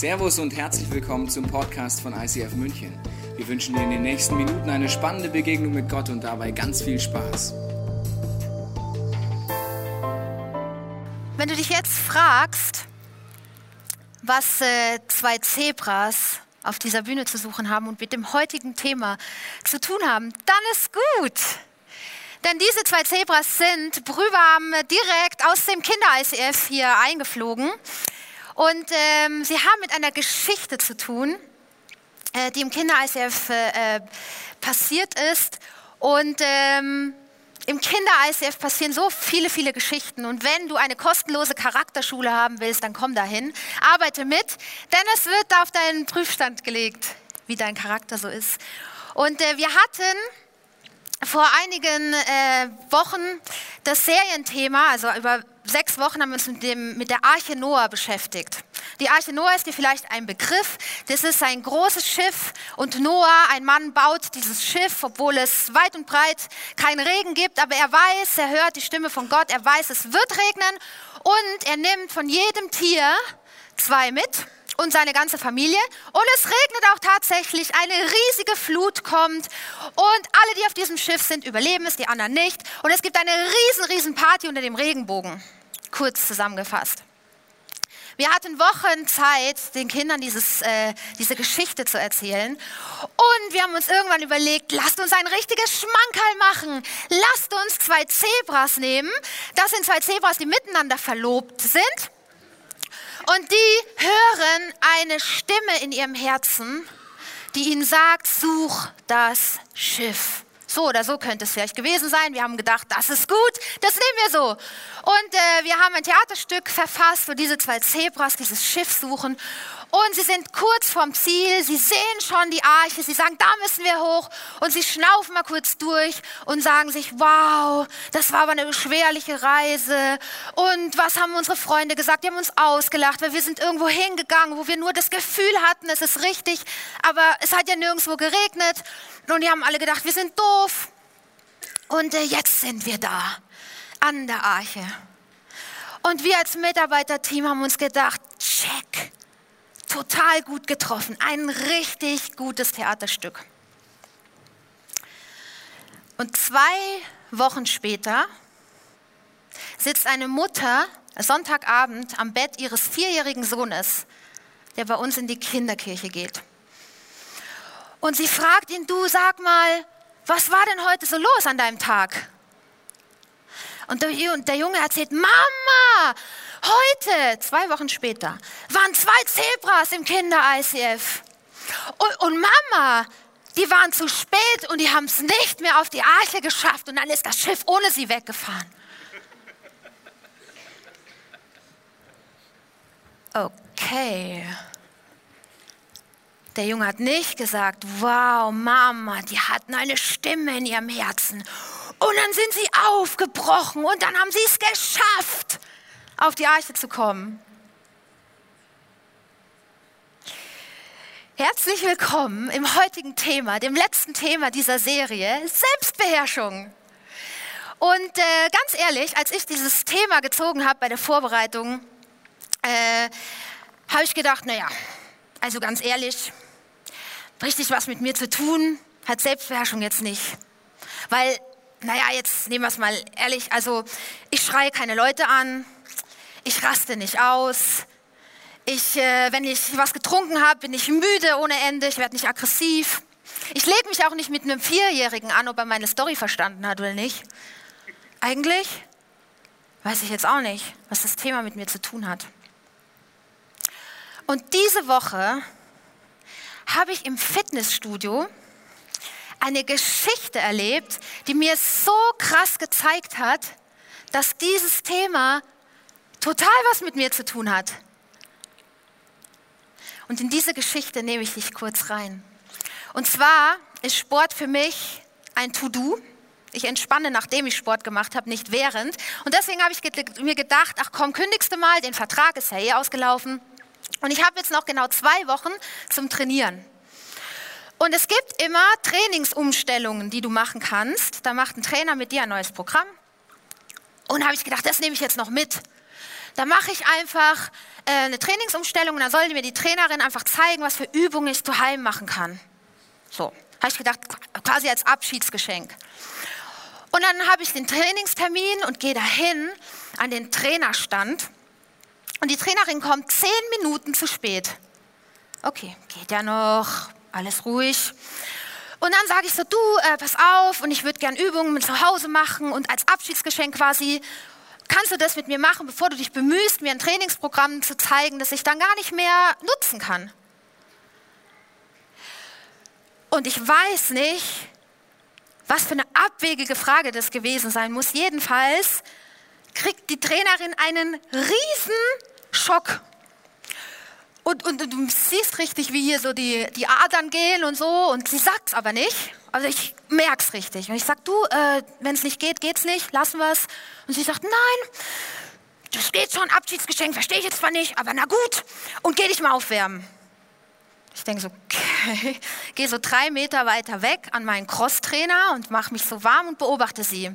Servus und herzlich willkommen zum Podcast von ICF München. Wir wünschen dir in den nächsten Minuten eine spannende Begegnung mit Gott und dabei ganz viel Spaß. Wenn du dich jetzt fragst, was äh, zwei Zebras auf dieser Bühne zu suchen haben und mit dem heutigen Thema zu tun haben, dann ist gut. Denn diese zwei Zebras sind brühwarm direkt aus dem Kinder-ICF hier eingeflogen. Und ähm, sie haben mit einer Geschichte zu tun, äh, die im Kinder-ICF äh, passiert ist. Und ähm, im Kinder-ICF passieren so viele, viele Geschichten. Und wenn du eine kostenlose Charakterschule haben willst, dann komm dahin, arbeite mit, denn es wird auf deinen Prüfstand gelegt, wie dein Charakter so ist. Und äh, wir hatten vor einigen äh, Wochen das Serienthema, also über sechs Wochen haben wir uns mit, dem, mit der Arche Noah beschäftigt. Die Arche Noah ist dir vielleicht ein Begriff. Das ist ein großes Schiff und Noah, ein Mann, baut dieses Schiff, obwohl es weit und breit keinen Regen gibt. Aber er weiß, er hört die Stimme von Gott, er weiß, es wird regnen und er nimmt von jedem Tier zwei mit und seine ganze Familie. Und es regnet auch tatsächlich, eine riesige Flut kommt und alle, die auf diesem Schiff sind, überleben es, die anderen nicht. Und es gibt eine riesen, riesen Party unter dem Regenbogen. Kurz zusammengefasst. Wir hatten Wochen Zeit, den Kindern dieses, äh, diese Geschichte zu erzählen. Und wir haben uns irgendwann überlegt, lasst uns ein richtiges Schmankerl machen. Lasst uns zwei Zebras nehmen. Das sind zwei Zebras, die miteinander verlobt sind. Und die hören eine Stimme in ihrem Herzen, die ihnen sagt, such das Schiff. So oder so könnte es vielleicht gewesen sein. Wir haben gedacht, das ist gut, das nehmen wir so. Und äh, wir haben ein Theaterstück verfasst, wo diese zwei Zebras dieses Schiff suchen. Und sie sind kurz vorm Ziel, sie sehen schon die Arche, sie sagen, da müssen wir hoch. Und sie schnaufen mal kurz durch und sagen sich, wow, das war aber eine beschwerliche Reise. Und was haben unsere Freunde gesagt? Die haben uns ausgelacht, weil wir sind irgendwo hingegangen, wo wir nur das Gefühl hatten, es ist richtig, aber es hat ja nirgendwo geregnet. Und die haben alle gedacht, wir sind doof. Und äh, jetzt sind wir da, an der Arche. Und wir als Mitarbeiterteam haben uns gedacht, total gut getroffen. Ein richtig gutes Theaterstück. Und zwei Wochen später sitzt eine Mutter Sonntagabend am Bett ihres vierjährigen Sohnes, der bei uns in die Kinderkirche geht. Und sie fragt ihn, du sag mal, was war denn heute so los an deinem Tag? Und der, Junge erzählt, Mama, Heute, zwei Wochen später, waren zwei Zebras im Kinder-ICF. Und, und Mama, die waren zu spät und die haben es nicht mehr auf die Arche geschafft und dann ist das Schiff ohne sie weggefahren. Okay. Der Junge hat nicht gesagt, wow, Mama, die hatten eine Stimme in ihrem Herzen. Und dann sind sie aufgebrochen und dann haben sie es geschafft auf die Arche zu kommen. Herzlich willkommen im heutigen Thema, dem letzten Thema dieser Serie, Selbstbeherrschung. Und äh, ganz ehrlich, als ich dieses Thema gezogen habe bei der Vorbereitung, äh, habe ich gedacht, naja, also ganz ehrlich, richtig was mit mir zu tun hat Selbstbeherrschung jetzt nicht. Weil, naja, jetzt nehmen wir es mal ehrlich, also ich schreie keine Leute an, ich raste nicht aus. Ich, äh, wenn ich was getrunken habe, bin ich müde ohne Ende. Ich werde nicht aggressiv. Ich lege mich auch nicht mit einem Vierjährigen an, ob er meine Story verstanden hat oder nicht. Eigentlich weiß ich jetzt auch nicht, was das Thema mit mir zu tun hat. Und diese Woche habe ich im Fitnessstudio eine Geschichte erlebt, die mir so krass gezeigt hat, dass dieses Thema total was mit mir zu tun hat. Und in diese Geschichte nehme ich dich kurz rein. Und zwar ist Sport für mich ein To-Do. Ich entspanne, nachdem ich Sport gemacht habe, nicht während. Und deswegen habe ich mir gedacht, ach komm, kündigst du mal, den Vertrag ist ja eh ausgelaufen. Und ich habe jetzt noch genau zwei Wochen zum Trainieren. Und es gibt immer Trainingsumstellungen, die du machen kannst. Da macht ein Trainer mit dir ein neues Programm. Und habe ich gedacht, das nehme ich jetzt noch mit. da mache ich einfach äh, eine Trainingsumstellung und dann soll mir die Trainerin einfach zeigen, was für Übungen ich zu Heim machen kann. So, habe ich gedacht, quasi als Abschiedsgeschenk. Und dann habe ich den Trainingstermin und gehe dahin an den Trainerstand. Und die Trainerin kommt zehn Minuten zu spät. Okay, geht ja noch, alles ruhig. Und dann sage ich so, du, äh, pass auf, und ich würde gern Übungen mit zu Hause machen und als Abschiedsgeschenk quasi, kannst du das mit mir machen, bevor du dich bemühst, mir ein Trainingsprogramm zu zeigen, das ich dann gar nicht mehr nutzen kann. Und ich weiß nicht, was für eine abwegige Frage das gewesen sein muss. Jedenfalls kriegt die Trainerin einen riesen Schock. Und, und, und, du siehst richtig, wie hier so die, die Adern gehen und so. Und sie sagt es aber nicht. Also ich merke es richtig. Und ich sage, du, äh, wenn es nicht geht, geht's nicht, lassen wir es. Und sie sagt, nein, das geht schon, Abschiedsgeschenk, verstehe ich jetzt zwar nicht, aber na gut. Und geh dich mal aufwärmen. Ich denke so, okay, gehe so drei Meter weiter weg an meinen Crosstrainer und mache mich so warm und beobachte sie.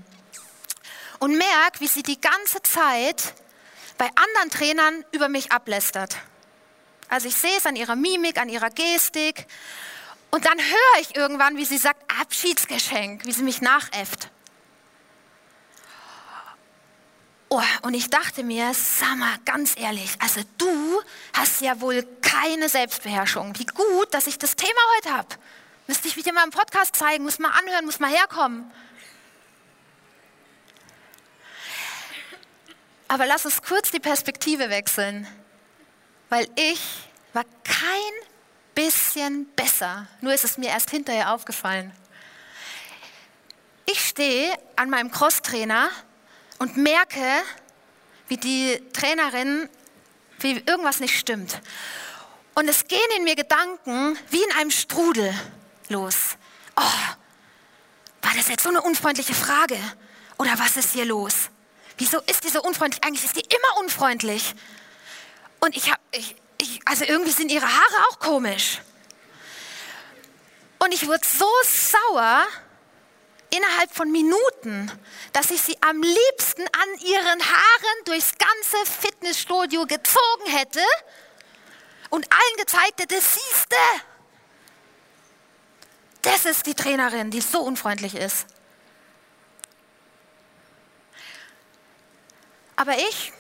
Und merke, wie sie die ganze Zeit bei anderen Trainern über mich ablästert. Also ich sehe es an ihrer Mimik, an ihrer Gestik. Und dann höre ich irgendwann, wie sie sagt, Abschiedsgeschenk, wie sie mich nachäfft. Oh, und ich dachte mir, sag mal, ganz ehrlich, also du hast ja wohl keine Selbstbeherrschung. Wie gut, dass ich das Thema heute habe. Müsste ich dir mal im Podcast zeigen, muss mal anhören, muss mal herkommen. Aber lass uns kurz die Perspektive wechseln, weil ich war kein bisschen besser, nur ist es mir erst hinterher aufgefallen. Ich stehe an meinem Crosstrainer und merke, wie die Trainerin, wie irgendwas nicht stimmt. Und es gehen in mir Gedanken wie in einem Strudel los. Oh, war das jetzt so eine unfreundliche Frage? Oder was ist hier los? Wieso ist die so unfreundlich? Eigentlich ist die immer unfreundlich. Und ich habe, ich, ich, also irgendwie sind ihre Haare auch komisch. Und ich wurde so sauer, innerhalb von Minuten, dass ich sie am liebsten an ihren Haaren durchs ganze Fitnessstudio gezogen hätte und allen gezeigt hätte, siehste, das ist die Trainerin, die so unfreundlich ist. Aber ich,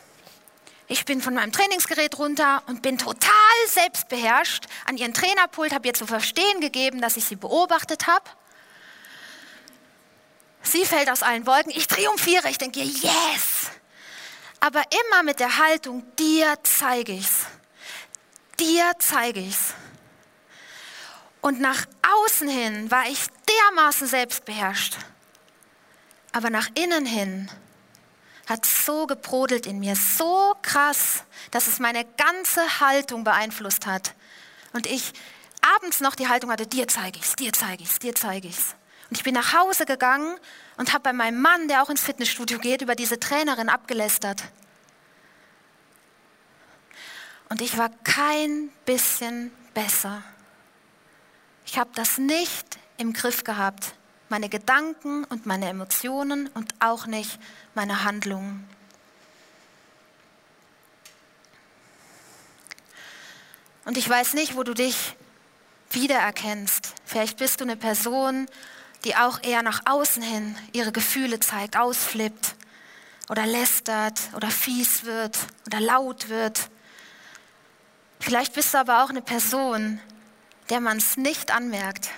ich bin von meinem Trainingsgerät runter und bin total selbstbeherrscht an ihren Trainerpult, habe ihr zu verstehen gegeben, dass ich sie beobachtet habe Sie fällt aus allen Wolken. Ich triumphiere. Ich denke, yes. Aber immer mit der Haltung, dir zeige ich's. Dir zeige ich's. Und nach außen hin war ich dermaßen selbstbeherrscht. Aber nach innen hin hat so gebrodelt in mir, so krass, dass es meine ganze Haltung beeinflusst hat. Und ich abends noch die Haltung hatte, dir zeige ich's, dir zeige ich's, dir zeige ich's. Und ich bin nach Hause gegangen und habe bei meinem Mann, der auch ins Fitnessstudio geht, über diese Trainerin abgelästert. Und ich war kein bisschen besser. Ich habe das nicht im Griff gehabt, meine Gedanken und meine Emotionen und auch nicht meine Handlungen. Und ich weiß nicht, wo du dich wiedererkennst. Vielleicht bist du eine Person, die auch eher nach außen hin ihre Gefühle zeigt, ausflippt oder lästert oder fies wird oder laut wird. Vielleicht bist du aber auch eine Person, der man es nicht anmerkt,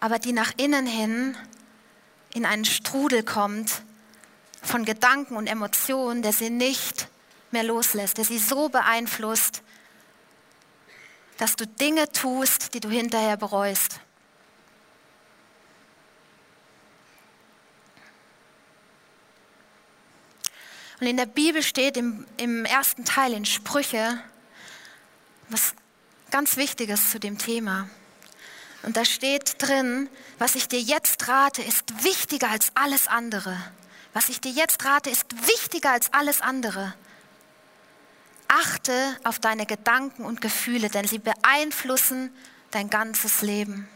aber die nach innen hin in einen Strudel kommt von Gedanken und Emotionen, der sie nicht mehr loslässt, der sie so beeinflusst, dass du Dinge tust, die du hinterher bereust. Und in der Bibel steht im, im ersten Teil in Sprüche was ganz Wichtiges zu dem Thema. Und da steht drin, was ich dir jetzt rate, ist wichtiger als alles andere. Was ich dir jetzt rate, ist wichtiger als alles andere. Achte auf deine Gedanken und Gefühle, denn sie beeinflussen dein ganzes Leben.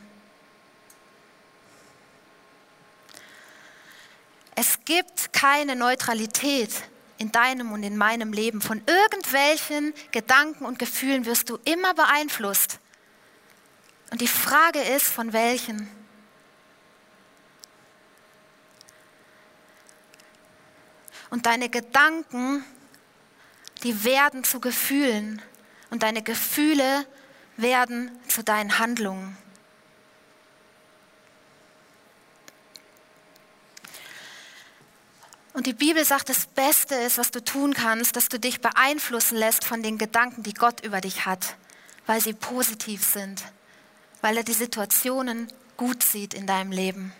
Es gibt keine Neutralität in deinem und in meinem Leben. Von irgendwelchen Gedanken und Gefühlen wirst du immer beeinflusst. Und die Frage ist, von welchen? Und deine Gedanken, die werden zu Gefühlen. Und deine Gefühle werden zu deinen Handlungen. Und die Bibel sagt, das Beste ist, was du tun kannst, dass du dich beeinflussen lässt von den Gedanken, die Gott über dich hat, weil sie positiv sind, weil er die Situationen gut sieht in deinem Leben.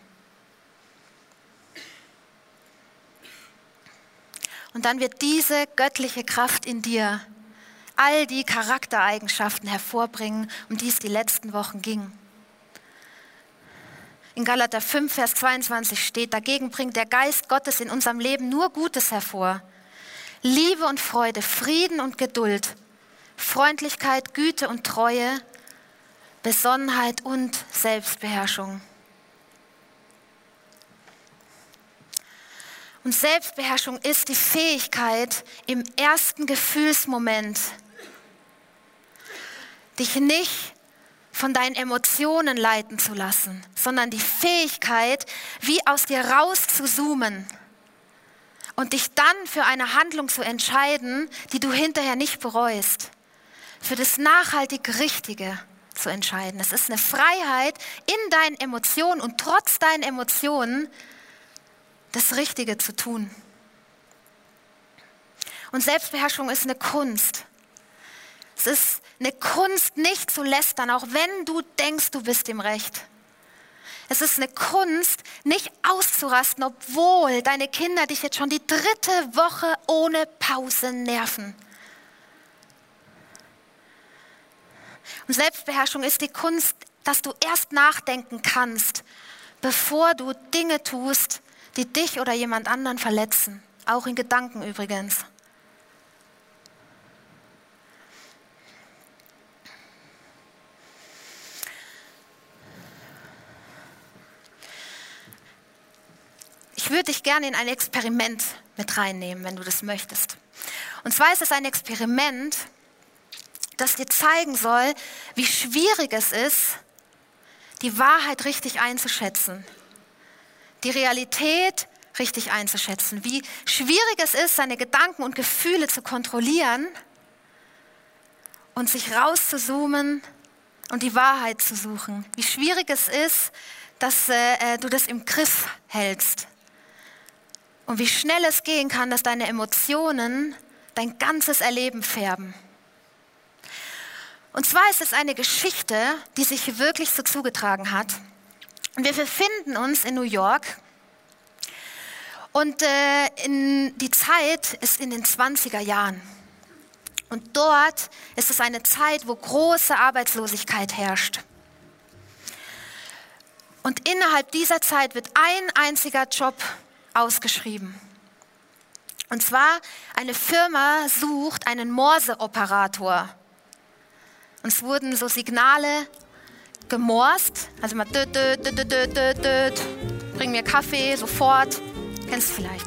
Und dann wird diese göttliche Kraft in dir all die Charaktereigenschaften hervorbringen, um die es die letzten Wochen ging. In Galater 5, Vers 22 steht, dagegen bringt der Geist Gottes in unserem Leben nur Gutes hervor. Liebe und Freude, Frieden und Geduld, Freundlichkeit, Güte und Treue, Besonnenheit und Selbstbeherrschung. Und Selbstbeherrschung ist die Fähigkeit, im ersten Gefühlsmoment dich nicht von deinen Emotionen leiten zu lassen, sondern die Fähigkeit, wie aus dir raus zu zoomen und dich dann für eine Handlung zu entscheiden, die du hinterher nicht bereust, für das nachhaltig Richtige zu entscheiden. Es ist eine Freiheit in deinen Emotionen und trotz deinen Emotionen das Richtige zu tun. Und Selbstbeherrschung ist eine Kunst. Es ist eine Kunst, nicht zu lästern, auch wenn du denkst, du bist im Recht. Es ist eine Kunst, nicht auszurasten, obwohl deine Kinder dich jetzt schon die dritte Woche ohne Pause nerven. Und Selbstbeherrschung ist die Kunst, dass du erst nachdenken kannst, bevor du Dinge tust, die dich oder jemand anderen verletzen. Auch in Gedanken übrigens. Ich würde dich gerne in ein Experiment mit reinnehmen, wenn du das möchtest. Und zwar ist es ein Experiment, das dir zeigen soll, wie schwierig es ist, die Wahrheit richtig einzuschätzen, die Realität richtig einzuschätzen, wie schwierig es ist, seine Gedanken und Gefühle zu kontrollieren und sich rauszuzoomen und die Wahrheit zu suchen, wie schwierig es ist, dass äh, äh du das im Griff hältst, und wie schnell es gehen kann, dass deine Emotionen dein ganzes Erleben färben. Und zwar ist es eine Geschichte, die sich wirklich so zugetragen hat. Wir befinden uns in New York. Und äh, in, die Zeit ist in den 20er Jahren. Und dort ist es eine Zeit, wo große Arbeitslosigkeit herrscht. Und innerhalb dieser Zeit wird ein einziger Job ausgeschrieben. Und zwar, eine Firma sucht einen Morse-Operator. Und es wurden so Signale gemorst, also mal död, död, död, död, död, död, bring mir Kaffee, sofort, kennst du vielleicht.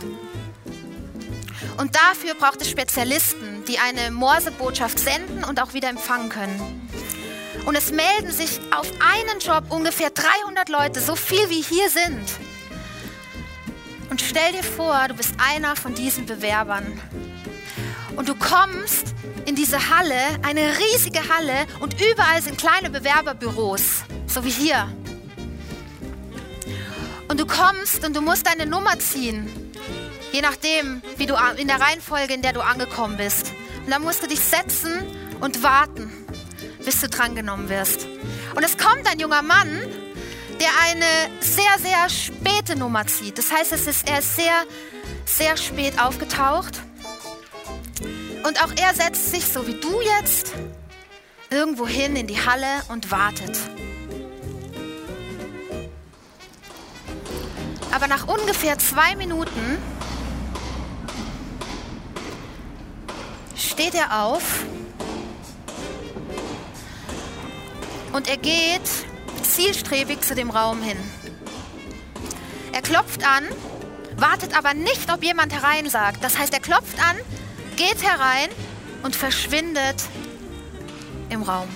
Und dafür braucht es Spezialisten, die eine Morse-Botschaft senden und auch wieder empfangen können. Und es melden sich auf einen Job ungefähr 300 Leute, so viel wie hier sind. Und stell dir vor, du bist einer von diesen Bewerbern. Und du kommst in diese Halle, eine riesige Halle, und überall sind kleine Bewerberbüros, so wie hier. Und du kommst und du musst deine Nummer ziehen, je nachdem, wie du in der Reihenfolge, in der du angekommen bist. Und dann musst du dich setzen und warten, bis du drangenommen wirst. Und es kommt ein junger Mann der eine sehr, sehr späte Nummer zieht. Das heißt, es ist, er ist sehr, sehr spät aufgetaucht. Und auch er setzt sich, so wie du jetzt, irgendwo hin in die Halle und wartet. Aber nach ungefähr zwei Minuten steht er auf und er geht zielstrebig zu dem Raum hin. Er klopft an, wartet aber nicht, ob jemand herein sagt. Das heißt, er klopft an, geht herein und verschwindet im Raum.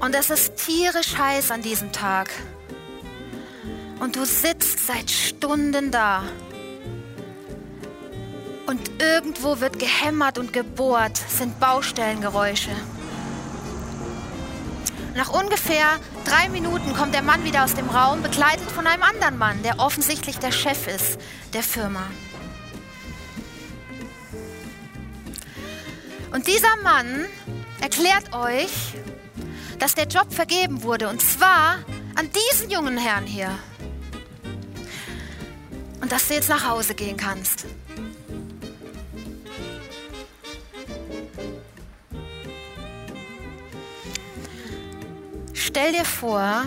Und es ist tierisch heiß an diesem Tag. Und du sitzt seit Stunden da. Und irgendwo wird gehämmert und gebohrt, sind Baustellengeräusche. Nach ungefähr drei Minuten kommt der Mann wieder aus dem Raum, begleitet von einem anderen Mann, der offensichtlich der Chef ist der Firma. Und dieser Mann erklärt euch, dass der Job vergeben wurde. Und zwar an diesen jungen Herrn hier. Und dass du jetzt nach Hause gehen kannst. Stell dir vor,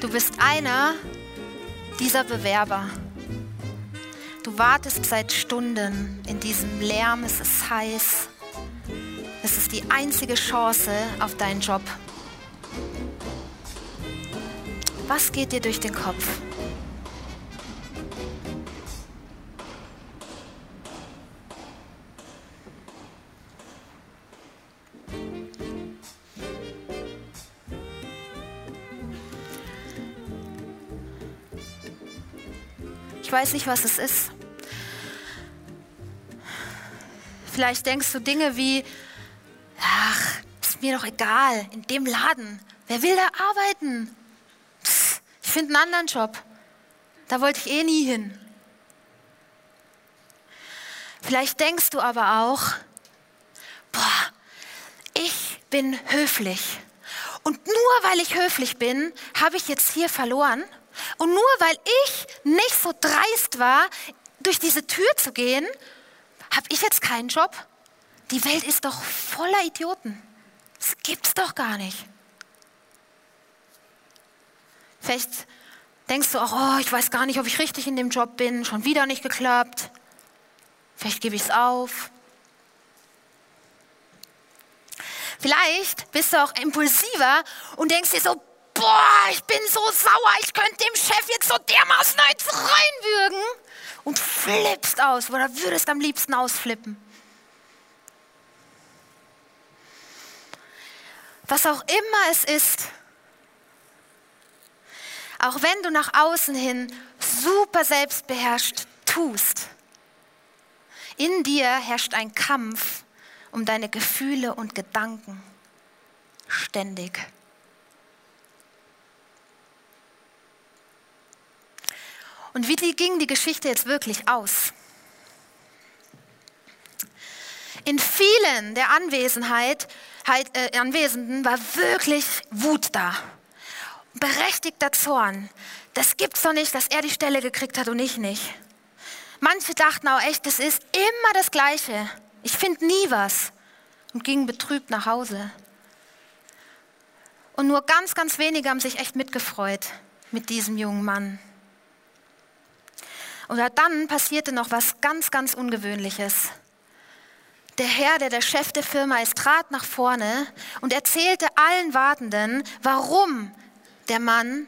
du bist einer dieser Bewerber. Du wartest seit Stunden in diesem Lärm, es ist heiß. Es ist die einzige Chance auf deinen Job. Was geht dir durch den Kopf? Weiß nicht, was es ist. Vielleicht denkst du Dinge wie, ach, ist mir doch egal, in dem Laden, wer will da arbeiten? Pff, ich finde einen anderen Job. Da wollte ich eh nie hin. Vielleicht denkst du aber auch, boah, ich bin höflich. Und nur weil ich höflich bin, habe ich jetzt hier verloren. Und nur weil ich nicht so dreist war, durch diese Tür zu gehen, habe ich jetzt keinen Job. Die Welt ist doch voller Idioten. Das gibt's doch gar nicht. Vielleicht denkst du auch, oh, ich weiß gar nicht, ob ich richtig in dem Job bin, schon wieder nicht geklappt. Vielleicht gebe ich es auf. Vielleicht bist du auch impulsiver und denkst dir so, boah, ich bin so sauer, ich könnte dem Chef jetzt so dermaßen eins reinwürgen und flippst aus oder würdest am liebsten ausflippen. Was auch immer es ist, auch wenn du nach außen hin super selbstbeherrscht tust, in dir herrscht ein Kampf um deine Gefühle und Gedanken ständig. Und wie ging die Geschichte jetzt wirklich aus? In vielen der Anwesenheit, äh, Anwesenden war wirklich Wut da. Berechtigter Zorn. Das gibt's doch nicht, dass er die Stelle gekriegt hat und ich nicht. Manche dachten auch echt, das ist immer das Gleiche. Ich finde nie was. Und gingen betrübt nach Hause. Und nur ganz, ganz wenige haben sich echt mitgefreut mit diesem jungen Mann. Und dann passierte noch was ganz, ganz Ungewöhnliches. Der Herr, der der Chef der Firma ist, trat nach vorne und erzählte allen Wartenden, warum der Mann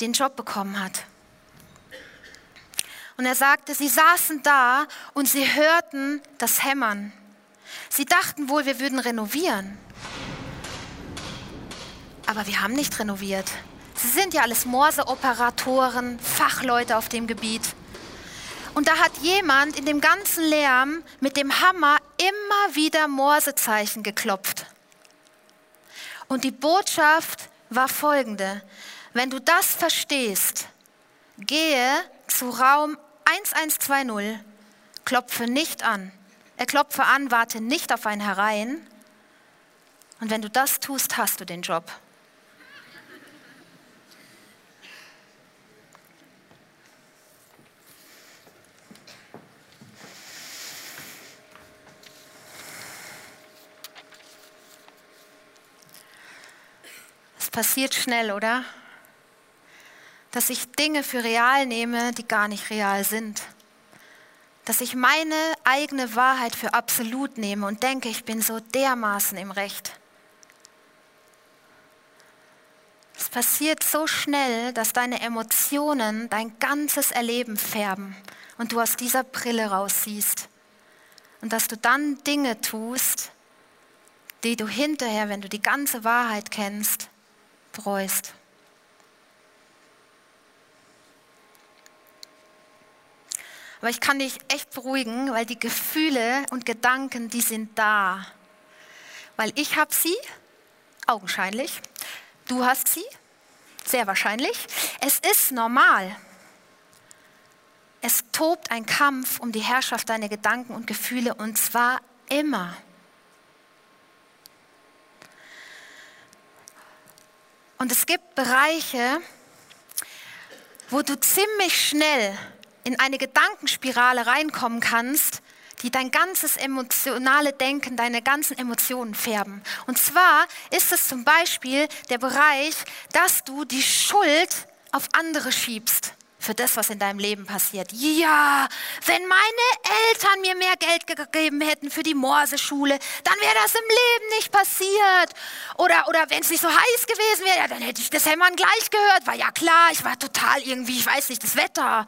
den Job bekommen hat. Und er sagte, sie saßen da und sie hörten das Hämmern. Sie dachten wohl, wir würden renovieren. Aber wir haben nicht renoviert. Sie sind ja alles Morseoperatoren, Fachleute auf dem Gebiet. Und da hat jemand in dem ganzen Lärm mit dem Hammer immer wieder Morsezeichen geklopft. Und die Botschaft war folgende. Wenn du das verstehst, gehe zu Raum 1120, klopfe nicht an. Er klopfe an, warte nicht auf einen herein. Und wenn du das tust, hast du den Job. Passiert schnell, oder? Dass ich Dinge für real nehme, die gar nicht real sind. Dass ich meine eigene Wahrheit für absolut nehme und denke, ich bin so dermaßen im Recht. es passiert so schnell, dass deine Emotionen dein ganzes Erleben färben und du aus dieser Brille raussiehst. Und dass du dann Dinge tust, die du hinterher, wenn du die ganze Wahrheit kennst, bereust. Aber ich kann dich echt beruhigen, weil die Gefühle und Gedanken, die sind da. Weil ich habe sie, augenscheinlich. Du hast sie, sehr wahrscheinlich. Es ist normal. Es tobt ein Kampf um die Herrschaft deiner Gedanken und Gefühle und zwar immer. Und es gibt Bereiche, wo du ziemlich schnell in eine Gedankenspirale reinkommen kannst, die dein ganzes emotionale Denken, deine ganzen Emotionen färben. Und zwar ist es zum Beispiel der Bereich, dass du die Schuld auf andere schiebst für das, was in deinem Leben passiert. Ja, wenn meine Eltern mir mehr Geld gegeben hätten für die Morseschule, dann wäre das im Leben nicht passiert. Oder, oder wenn es nicht so heiß gewesen wäre, ja, dann hätte ich das Hämmern gleich gehört. War ja klar, ich war total irgendwie, ich weiß nicht, das Wetter.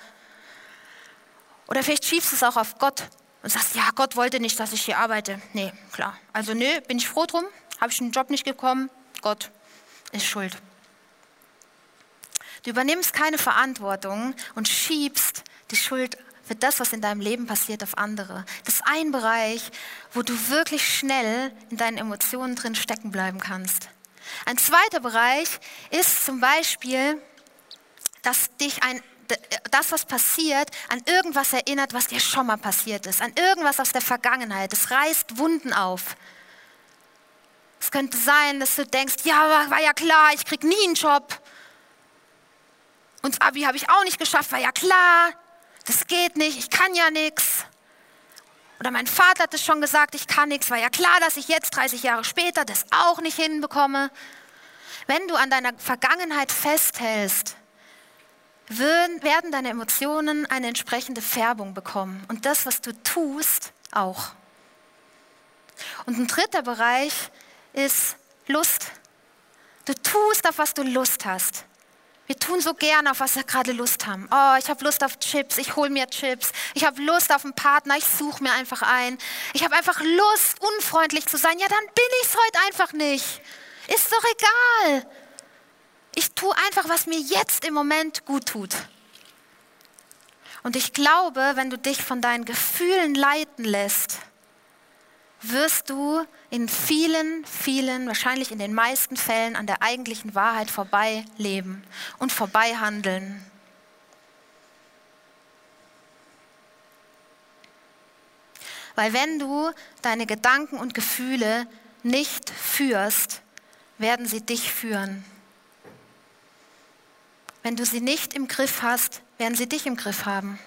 Oder vielleicht schiebst du es auch auf Gott und sagst, ja, Gott wollte nicht, dass ich hier arbeite. Nee, klar. Also nö, bin ich froh drum, habe ich einen Job nicht bekommen, Gott ist schuld. Du übernimmst keine Verantwortung und schiebst die Schuld für das, was in deinem Leben passiert, auf andere. Das ist ein Bereich, wo du wirklich schnell in deinen Emotionen drin stecken bleiben kannst. Ein zweiter Bereich ist zum Beispiel, dass dich ein, das, was passiert, an irgendwas erinnert, was dir schon mal passiert ist, an irgendwas aus der Vergangenheit. Es reißt Wunden auf. Es könnte sein, dass du denkst, ja, war ja klar, ich krieg nie einen Job. Und das Abi habe ich auch nicht geschafft, war ja klar, das geht nicht, ich kann ja nichts. Oder mein Vater hat es schon gesagt, ich kann nichts, war ja klar, dass ich jetzt 30 Jahre später das auch nicht hinbekomme. Wenn du an deiner Vergangenheit festhältst, werden deine Emotionen eine entsprechende Färbung bekommen. Und das, was du tust, auch. Und ein dritter Bereich ist Lust. Du tust, auf was du Lust hast. Wir tun so gerne, auf was wir gerade Lust haben. Oh, ich habe Lust auf Chips, ich hole mir Chips. Ich habe Lust auf einen Partner, ich suche mir einfach ein. Ich habe einfach Lust, unfreundlich zu sein. Ja, dann bin ich es heute einfach nicht. Ist doch egal. Ich tue einfach, was mir jetzt im Moment gut tut. Und ich glaube, wenn du dich von deinen Gefühlen leiten lässt, wirst du in vielen, vielen, wahrscheinlich in den meisten Fällen an der eigentlichen Wahrheit vorbei leben und vorbei handeln. Weil wenn du deine Gedanken und Gefühle nicht führst, werden sie dich führen. Wenn du sie nicht im Griff hast, werden sie dich im Griff haben.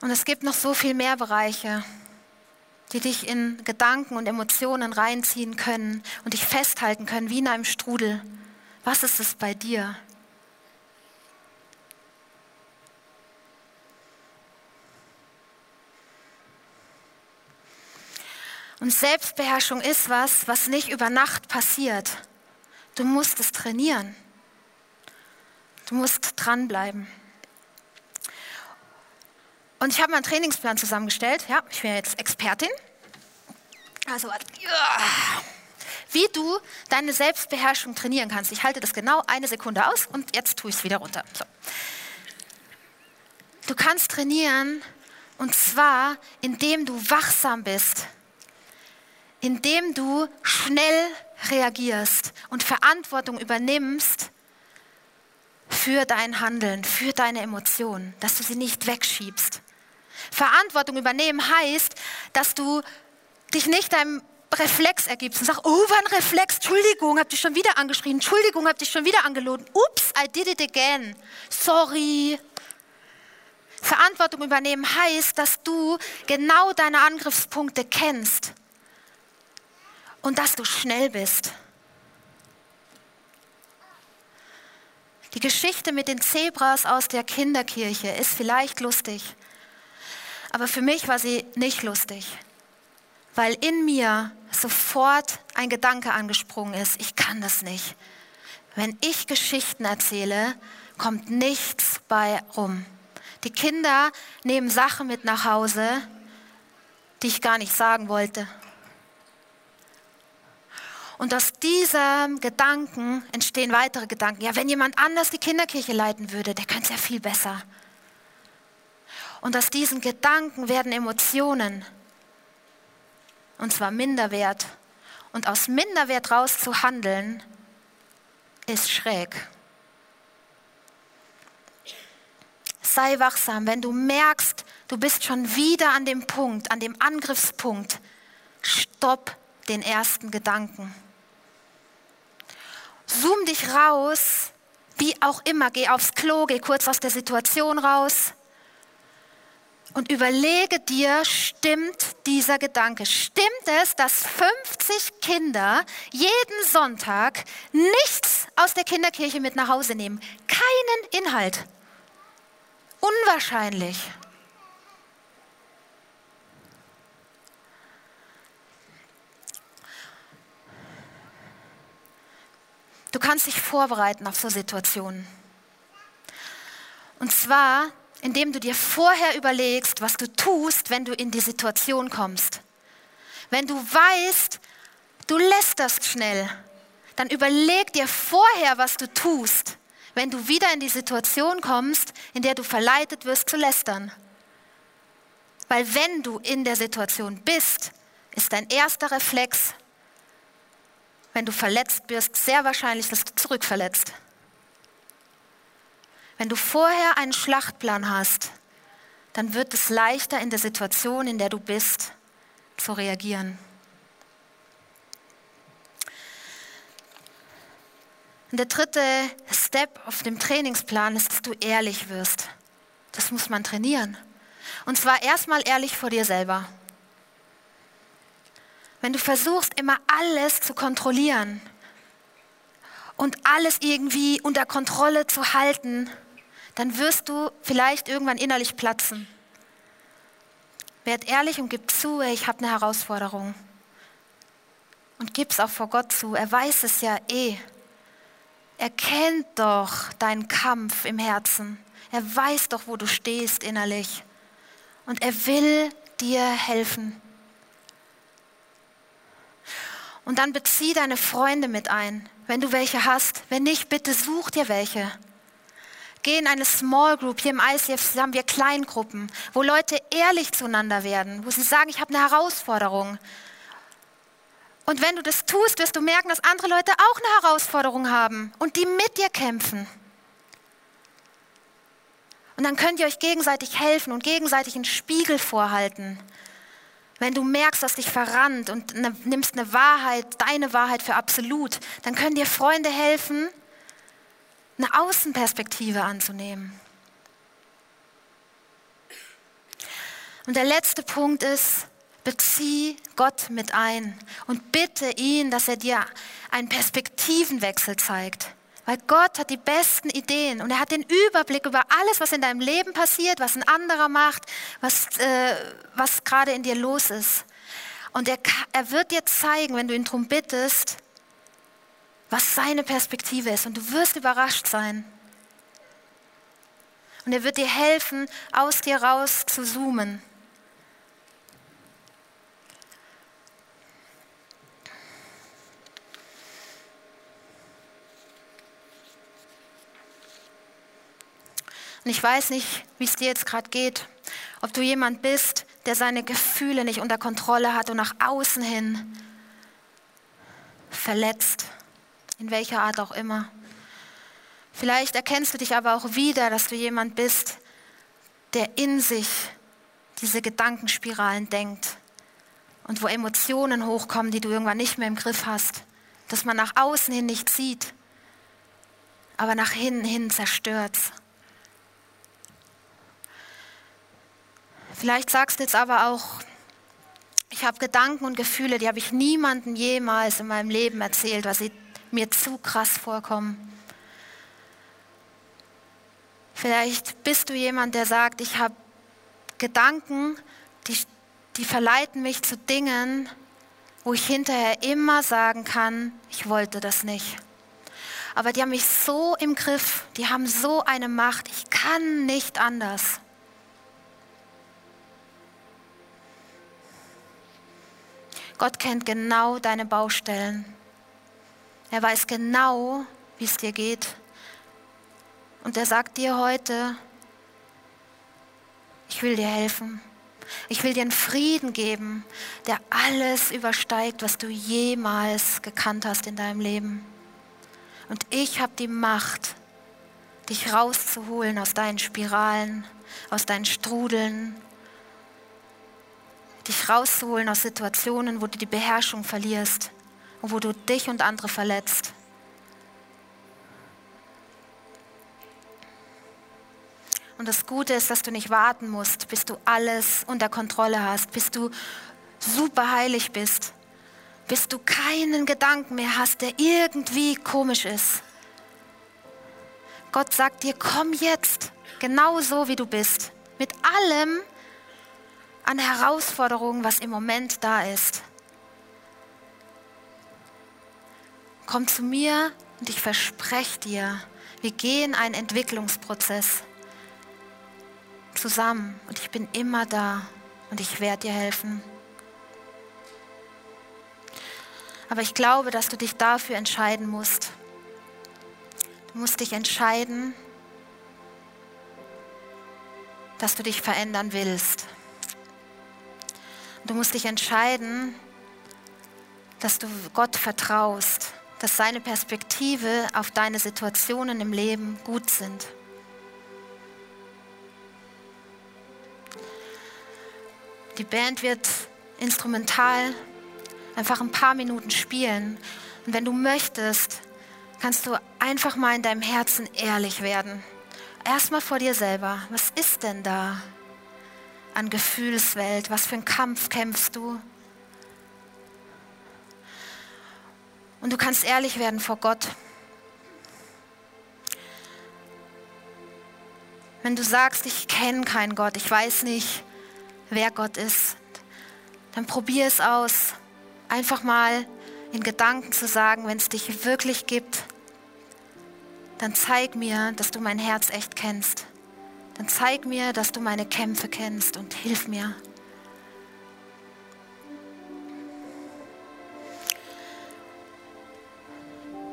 Und es gibt noch so viel mehr Bereiche, die dich in Gedanken und Emotionen reinziehen können und dich festhalten können wie in einem Strudel. Was ist es bei dir? Und Selbstbeherrschung ist was, was nicht über Nacht passiert. Du musst es trainieren. Du musst dranbleiben. Und ich habe mal einen Trainingsplan zusammengestellt. Ja, ich bin jetzt Expertin. Also, wie du deine Selbstbeherrschung trainieren kannst. Ich halte das genau eine Sekunde aus und jetzt tue ich es wieder runter. So. Du kannst trainieren und zwar, indem du wachsam bist, indem du schnell reagierst und Verantwortung übernimmst für dein Handeln, für deine Emotionen, dass du sie nicht wegschiebst. Verantwortung übernehmen heißt, dass du dich nicht deinem Reflex ergibst und sagst, oh, war ein Reflex, Entschuldigung, hab dich schon wieder angeschrien, Entschuldigung, hab dich schon wieder angelogen, ups, I did it again, sorry. Verantwortung übernehmen heißt, dass du genau deine Angriffspunkte kennst und dass du schnell bist. Die Geschichte mit den Zebras aus der Kinderkirche ist vielleicht lustig, Aber für mich war sie nicht lustig, weil in mir sofort ein Gedanke angesprungen ist, ich kann das nicht. Wenn ich Geschichten erzähle, kommt nichts bei rum. Die Kinder nehmen Sachen mit nach Hause, die ich gar nicht sagen wollte. Und aus diesem Gedanken entstehen weitere Gedanken. Ja, wenn jemand anders die Kinderkirche leiten würde, der könnte es ja viel besser. Und aus diesen Gedanken werden Emotionen. Und zwar Minderwert. Und aus Minderwert raus zu handeln, ist schräg. Sei wachsam, wenn du merkst, du bist schon wieder an dem Punkt, an dem Angriffspunkt. Stopp den ersten Gedanken. Zoom dich raus, wie auch immer, geh aufs Klo, geh kurz aus der Situation raus und überlege dir, stimmt dieser Gedanke? Stimmt es, dass 50 Kinder jeden Sonntag nichts aus der Kinderkirche mit nach Hause nehmen? Keinen Inhalt. Unwahrscheinlich. Du kannst dich vorbereiten auf so Situationen. Und zwar indem du dir vorher überlegst, was du tust, wenn du in die Situation kommst. Wenn du weißt, du lästerst schnell, dann überleg dir vorher, was du tust, wenn du wieder in die Situation kommst, in der du verleitet wirst zu lästern. Weil wenn du in der Situation bist, ist dein erster Reflex, wenn du verletzt wirst, sehr wahrscheinlich, dass du zurückverletzt. Wenn du vorher einen Schlachtplan hast, dann wird es leichter in der Situation, in der du bist, zu reagieren. Und der dritte Step auf dem Trainingsplan ist, dass du ehrlich wirst. Das muss man trainieren. Und zwar erstmal ehrlich vor dir selber. Wenn du versuchst, immer alles zu kontrollieren und alles irgendwie unter Kontrolle zu halten, dann wirst du vielleicht irgendwann innerlich platzen. Werd ehrlich und gib zu, ich habe eine Herausforderung. Und gib es auch vor Gott zu. Er weiß es ja eh. Er kennt doch deinen Kampf im Herzen. Er weiß doch, wo du stehst innerlich. Und er will dir helfen. Und dann bezieh deine Freunde mit ein, wenn du welche hast. Wenn nicht, bitte such dir welche. Geh in eine Small Group. Hier im ICF haben wir Kleingruppen, wo Leute ehrlich zueinander werden, wo sie sagen, ich habe eine Herausforderung. Und wenn du das tust, wirst du merken, dass andere Leute auch eine Herausforderung haben und die mit dir kämpfen. Und dann könnt ihr euch gegenseitig helfen und gegenseitig einen Spiegel vorhalten. Wenn du merkst, dass dich verrannt und ne, nimmst eine Wahrheit, deine Wahrheit für absolut, dann können dir Freunde helfen, eine Außenperspektive anzunehmen. Und der letzte Punkt ist, bezieh Gott mit ein und bitte ihn, dass er dir einen Perspektivenwechsel zeigt. Weil Gott hat die besten Ideen und er hat den Überblick über alles, was in deinem Leben passiert, was ein anderer macht, was, äh, was gerade in dir los ist. Und er, er wird dir zeigen, wenn du ihn darum bittest, was seine Perspektive ist. Und du wirst überrascht sein. Und er wird dir helfen, aus dir raus zu zoomen. Und ich weiß nicht, wie es dir jetzt gerade geht. Ob du jemand bist, der seine Gefühle nicht unter Kontrolle hat und nach außen hin verletzt in welcher Art auch immer. Vielleicht erkennst du dich aber auch wieder, dass du jemand bist, der in sich diese Gedankenspiralen denkt und wo Emotionen hochkommen, die du irgendwann nicht mehr im Griff hast, dass man nach außen hin nicht sieht, aber nach innen hin zerstört. Vielleicht sagst du jetzt aber auch, ich habe Gedanken und Gefühle, die habe ich niemandem jemals in meinem Leben erzählt, was sie mir zu krass vorkommen. Vielleicht bist du jemand, der sagt, ich habe Gedanken, die, die verleiten mich zu Dingen, wo ich hinterher immer sagen kann, ich wollte das nicht. Aber die haben mich so im Griff, die haben so eine Macht, ich kann nicht anders. Gott kennt genau deine Baustellen. Er weiß genau, wie es dir geht. Und er sagt dir heute, ich will dir helfen. Ich will dir einen Frieden geben, der alles übersteigt, was du jemals gekannt hast in deinem Leben. Und ich habe die Macht, dich rauszuholen aus deinen Spiralen, aus deinen Strudeln, dich rauszuholen aus Situationen, wo du die Beherrschung verlierst und wo du dich und andere verletzt. Und das Gute ist, dass du nicht warten musst, bis du alles unter Kontrolle hast, bis du super heilig bist, bis du keinen Gedanken mehr hast, der irgendwie komisch ist. Gott sagt dir, komm jetzt, genau so wie du bist, mit allem an Herausforderungen, was im Moment da ist. Komm zu mir und ich verspreche dir, wir gehen einen Entwicklungsprozess zusammen und ich bin immer da und ich werde dir helfen. Aber ich glaube, dass du dich dafür entscheiden musst. Du musst dich entscheiden, dass du dich verändern willst. Du musst dich entscheiden, dass du Gott vertraust, dass seine Perspektive auf deine Situationen im Leben gut sind. Die Band wird instrumental einfach ein paar Minuten spielen. Und wenn du möchtest, kannst du einfach mal in deinem Herzen ehrlich werden. Erstmal vor dir selber. Was ist denn da an Gefühlswelt? Was für einen Kampf kämpfst du? Und du kannst ehrlich werden vor Gott. Wenn du sagst, ich kenne keinen Gott, ich weiß nicht, wer Gott ist, dann probier es aus. Einfach mal in Gedanken zu sagen, wenn es dich wirklich gibt, dann zeig mir, dass du mein Herz echt kennst. Dann zeig mir, dass du meine Kämpfe kennst und hilf mir.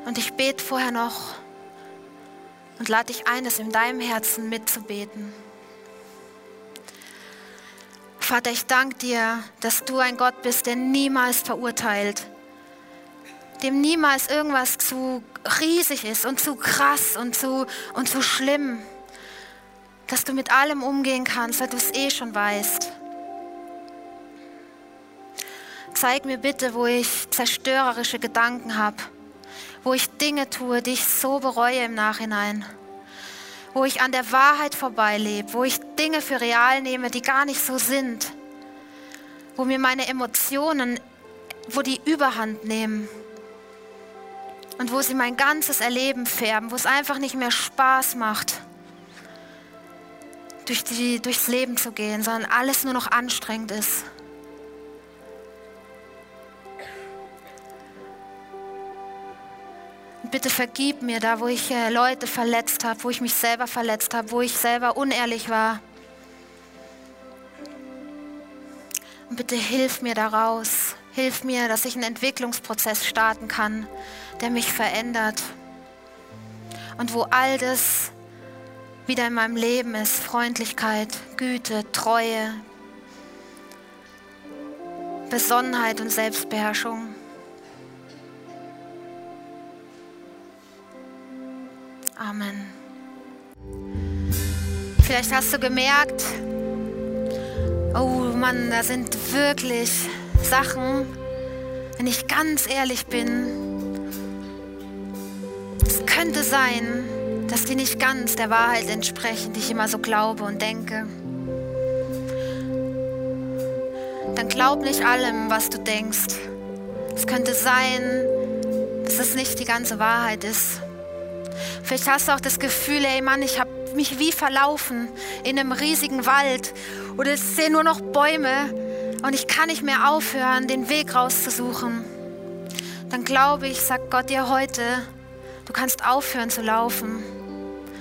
Und ich bete vorher noch und lade dich ein, es in deinem Herzen mitzubeten. Vater, ich danke dir, dass du ein Gott bist, der niemals verurteilt, dem niemals irgendwas zu riesig ist und zu krass und zu, und zu schlimm, dass du mit allem umgehen kannst, weil du es eh schon weißt. Zeig mir bitte, wo ich zerstörerische Gedanken habe, wo ich Dinge tue, die ich so bereue im Nachhinein. Wo ich an der Wahrheit vorbeilebe, wo ich Dinge für real nehme, die gar nicht so sind, wo mir meine Emotionen, wo die Überhand nehmen. Und wo sie mein ganzes Erleben färben, wo es einfach nicht mehr Spaß macht, durch die, durchs Leben zu gehen, sondern alles nur noch anstrengend ist. Bitte vergib mir da, wo ich äh, Leute verletzt habe, wo ich mich selber verletzt habe, wo ich selber unehrlich war. Und bitte hilf mir daraus. Hilf mir, dass ich einen Entwicklungsprozess starten kann, der mich verändert. Und wo all das wieder in meinem Leben ist, Freundlichkeit, Güte, Treue, Besonnenheit und Selbstbeherrschung. Amen. Vielleicht hast du gemerkt, oh Mann, da sind wirklich Sachen, wenn ich ganz ehrlich bin, es könnte sein, dass die nicht ganz der Wahrheit entsprechen, die ich immer so glaube und denke. Dann glaub nicht allem, was du denkst. Es könnte sein, dass es nicht die ganze Wahrheit ist. Vielleicht hast du auch das Gefühl, ey Mann, ich habe mich wie verlaufen in einem riesigen Wald oder ich sehe nur noch Bäume und ich kann nicht mehr aufhören, den Weg rauszusuchen, dann glaube ich, sagt Gott dir heute, du kannst aufhören zu laufen,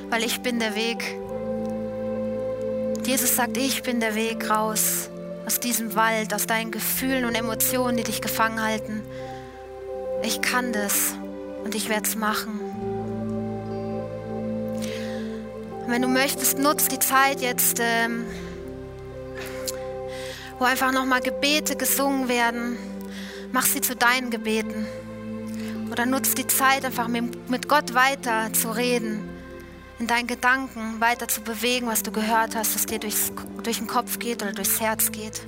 weil ich bin der Weg. Jesus sagt, ich bin der Weg raus aus diesem Wald, aus deinen Gefühlen und Emotionen, die dich gefangen halten. Ich kann das und ich werde es machen. Und wenn du möchtest, nutzt die Zeit jetzt, ähm, wo einfach nochmal Gebete gesungen werden. Mach sie zu deinen Gebeten. Oder nutzt die Zeit, einfach mit Gott weiter zu reden, in deinen Gedanken weiter zu bewegen, was du gehört hast, was dir durchs, durch den Kopf geht oder durchs Herz geht.